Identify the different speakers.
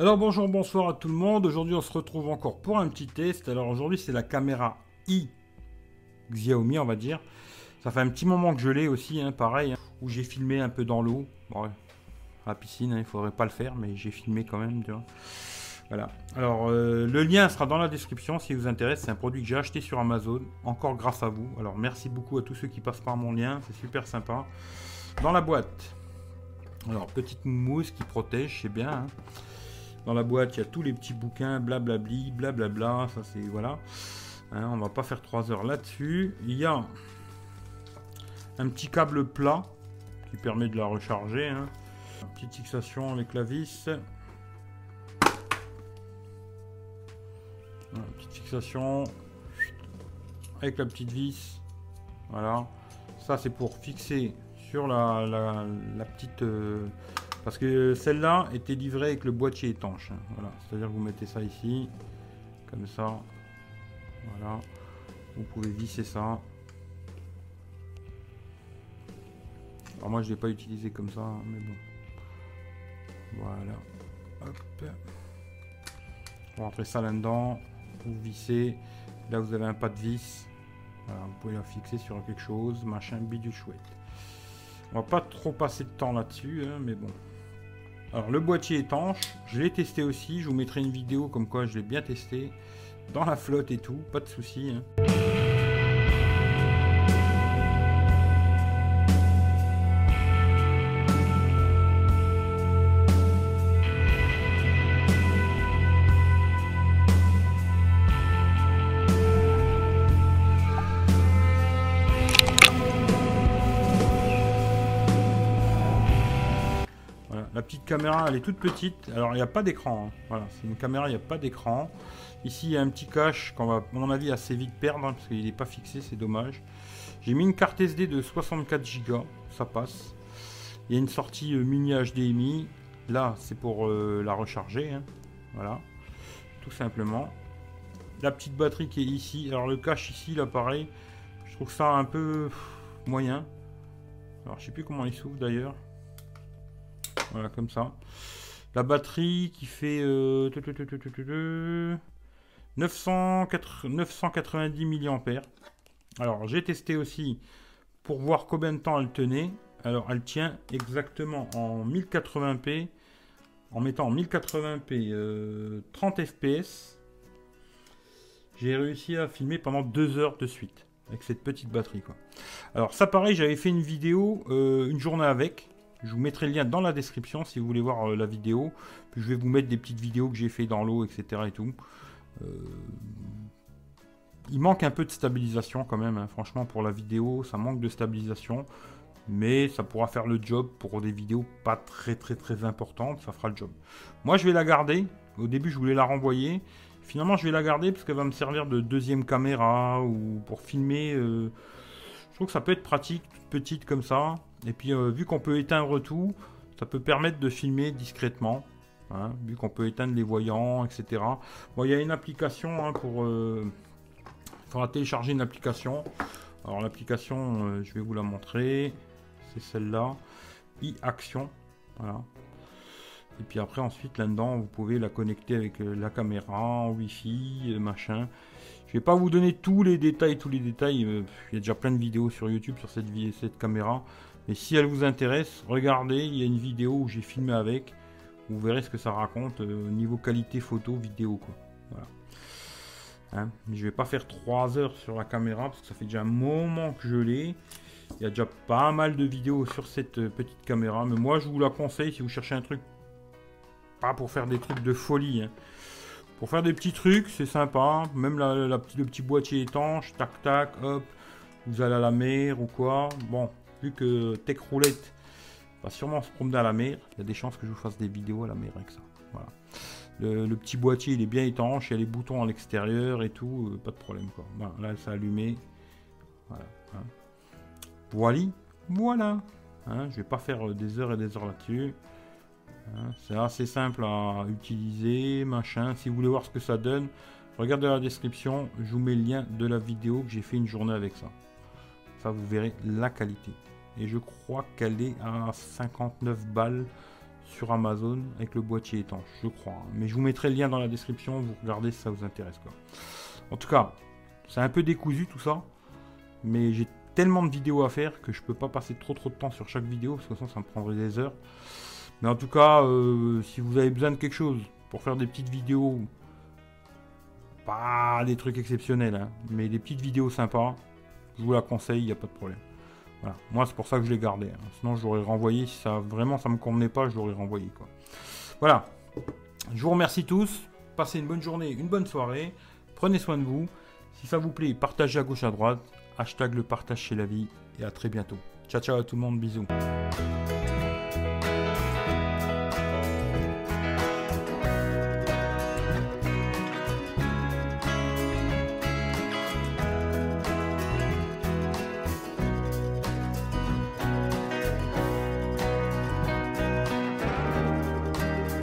Speaker 1: Alors bonjour, bonsoir à tout le monde. Aujourd'hui on se retrouve encore pour un petit test. Alors aujourd'hui c'est la caméra i Xiaomi on va dire. Ça fait un petit moment que je l'ai aussi, hein, pareil, hein, où j'ai filmé un peu dans l'eau. Bon, à la piscine, hein, il faudrait pas le faire, mais j'ai filmé quand même, tu. Voilà. Alors, euh, le lien sera dans la description si vous intéresse. C'est un produit que j'ai acheté sur Amazon, encore grâce à vous. Alors, merci beaucoup à tous ceux qui passent par mon lien, c'est super sympa. Dans la boîte, alors, petite mousse qui protège, c'est bien. Hein. Dans la boîte, il y a tous les petits bouquins, blablabli, blablabla. Ça, c'est voilà. Hein, on va pas faire 3 heures là-dessus. Il y a un petit câble plat qui permet de la recharger. Hein. petite fixation avec la vis. petite fixation avec la petite vis. Voilà. Ça, c'est pour fixer sur la, la, petite... Euh, parce que celle-là était livrée avec le boîtier étanche. Voilà. C'est-à-dire que vous mettez ça ici. Comme ça. Voilà. Vous pouvez visser ça. Alors moi je ne l'ai pas utilisé comme ça, hein, mais bon. Voilà. Hop. Vous rentrez ça là-dedans vous vissez. Là, vous avez un pas de vis. vous pouvez la fixer sur quelque chose, machin, bidule chouette. On va pas trop passer de temps là-dessus, hein, mais bon. Alors, le boîtier étanche, je l'ai testé aussi. Je vous mettrai une vidéo comme quoi je l'ai bien testé. Dans la flotte et tout, pas de souci. Hein. Petite caméra, elle est toute petite. Alors, il n'y a pas d'écran. Hein. Voilà, c'est une caméra, il n'y a pas d'écran. Ici, il y a un petit cache qu'on va, à mon avis, assez vite perdre hein, parce qu'il n'est pas fixé, c'est dommage. J'ai mis une carte SD de 64 Go, ça passe. Il y a une sortie euh, mini HDMI. Là, c'est pour euh, la recharger. Hein. Voilà, tout simplement. La petite batterie qui est ici. Alors, le cache ici, là, pareil. Je trouve ça un peu moyen. Alors, je sais plus comment il s'ouvre d'ailleurs. Voilà, comme ça. La batterie qui fait 990 mAh. Alors, j'ai testé aussi pour voir combien de temps elle tenait. Alors, elle tient exactement en 1080p. En mettant en 1080p 30 fps. J'ai réussi à filmer pendant 2 heures de suite. Avec cette petite batterie. Alors, ça pareil, j'avais fait une vidéo, euh, une journée avec. Je vous mettrai le lien dans la description si vous voulez voir euh, la vidéo. Puis je vais vous mettre des petites vidéos que j'ai fait dans l'eau, etc. Et tout. Euh, il manque un peu de stabilisation quand même. Hein. Franchement, pour la vidéo, ça manque de stabilisation. Mais ça pourra faire le job pour des vidéos pas très très très importantes. Ça fera le job. Moi, je vais la garder. Au début, je voulais la renvoyer. Finalement, je vais la garder parce qu'elle va me servir de deuxième caméra ou pour filmer. Euh, je trouve que ça peut être pratique, toute petite comme ça. Et puis, euh, vu qu'on peut éteindre tout, ça peut permettre de filmer discrètement. Hein, vu qu'on peut éteindre les voyants, etc. Bon, il y a une application hein, pour... Euh, télécharger une application. Alors l'application, euh, je vais vous la montrer. C'est celle-là. e-action. Voilà. Et puis après, ensuite, là-dedans, vous pouvez la connecter avec la caméra, Wi-Fi, machin. Je vais pas vous donner tous les détails, tous les détails. Il y a déjà plein de vidéos sur YouTube sur cette, caméra. Mais si elle vous intéresse, regardez, il y a une vidéo où j'ai filmé avec. Vous verrez ce que ça raconte euh, au niveau qualité photo, vidéo. Quoi. Voilà. Hein, je vais pas faire 3 heures sur la caméra parce que ça fait déjà un moment que je l'ai. Il y a déjà pas mal de vidéos sur cette euh, petite caméra. Mais moi, je vous la conseille si vous cherchez un truc. Pas pour faire des trucs de folie. Hein. Pour faire des petits trucs, c'est sympa. Même la, le petit boîtier étanche, tac tac, hop. Vous allez à la mer ou quoi. Bon, vu que Tech Roulette va sûrement se promener à la mer, il y a des chances que je vous fasse des vidéos à la mer avec ça. Voilà. Le, petit boîtier il est bien étanche, il y a les boutons à l'extérieur et tout, euh, pas de problème là ça allumé. Voilà. Hein. Voilà. Voilà. Hein, je vais pas faire euh, des heures et des heures là-dessus. Hein, c'est assez simple à utiliser, machin. Si vous voulez voir ce que ça donne, regardez la description, je vous mets le lien de la vidéo que j'ai fait une journée avec ça. Ça, vous verrez la qualité. Et je crois qu'elle est à 59 balles sur Amazon avec le boîtier étanche, je crois. Mais je vous mettrai le lien dans la description, vous regardez si ça vous intéresse. Quoi. En tout cas, c'est un peu décousu tout ça, mais j'ai tellement de vidéos à faire que je peux pas passer trop trop de temps sur chaque vidéo, parce que sinon ça me prendrait des heures. Mais en tout cas, euh, si vous avez besoin de quelque chose pour faire des petites vidéos, pas des trucs exceptionnels, hein, mais des petites vidéos sympas, je vous la conseille, il n'y a pas de problème. Voilà. Moi, c'est pour ça que je l'ai gardé. Hein. Sinon, j'aurais renvoyé. Si ça vraiment ça me convenait pas, je l'aurais renvoyé. Quoi. Voilà. Je vous remercie tous. Passez une bonne journée, une bonne soirée. Prenez soin de vous. Si ça vous plaît, partagez à gauche à droite. Hashtag le partage chez la vie. Et à très bientôt. Ciao ciao à tout le monde. Bisous.